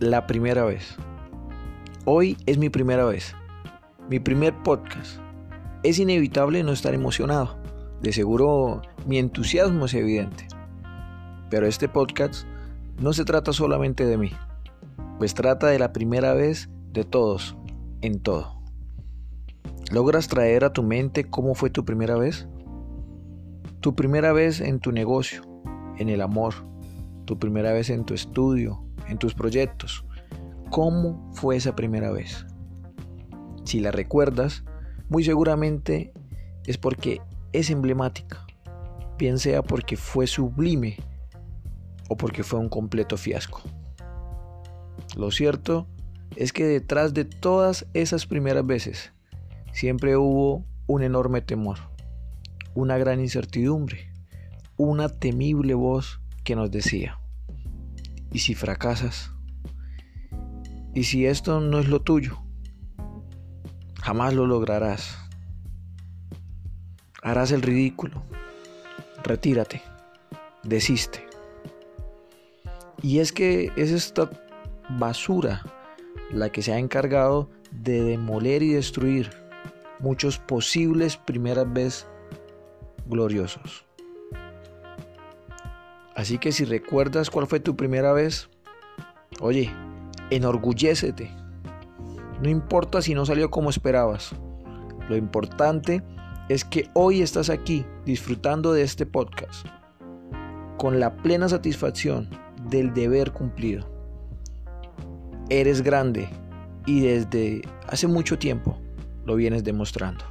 la primera vez. Hoy es mi primera vez, mi primer podcast. Es inevitable no estar emocionado. De seguro mi entusiasmo es evidente. Pero este podcast no se trata solamente de mí, pues trata de la primera vez de todos, en todo. ¿Logras traer a tu mente cómo fue tu primera vez? Tu primera vez en tu negocio, en el amor, tu primera vez en tu estudio, en tus proyectos. ¿Cómo fue esa primera vez? Si la recuerdas, muy seguramente es porque es emblemática, bien sea porque fue sublime o porque fue un completo fiasco. Lo cierto es que detrás de todas esas primeras veces siempre hubo un enorme temor, una gran incertidumbre, una temible voz que nos decía, ¿y si fracasas? ¿Y si esto no es lo tuyo? Jamás lo lograrás. Harás el ridículo. Retírate. Desiste. Y es que es esta basura la que se ha encargado de demoler y destruir muchos posibles primeras veces gloriosos. Así que si recuerdas cuál fue tu primera vez, oye, enorgullécete. No importa si no salió como esperabas. Lo importante es que hoy estás aquí disfrutando de este podcast con la plena satisfacción del deber cumplido. Eres grande y desde hace mucho tiempo lo vienes demostrando.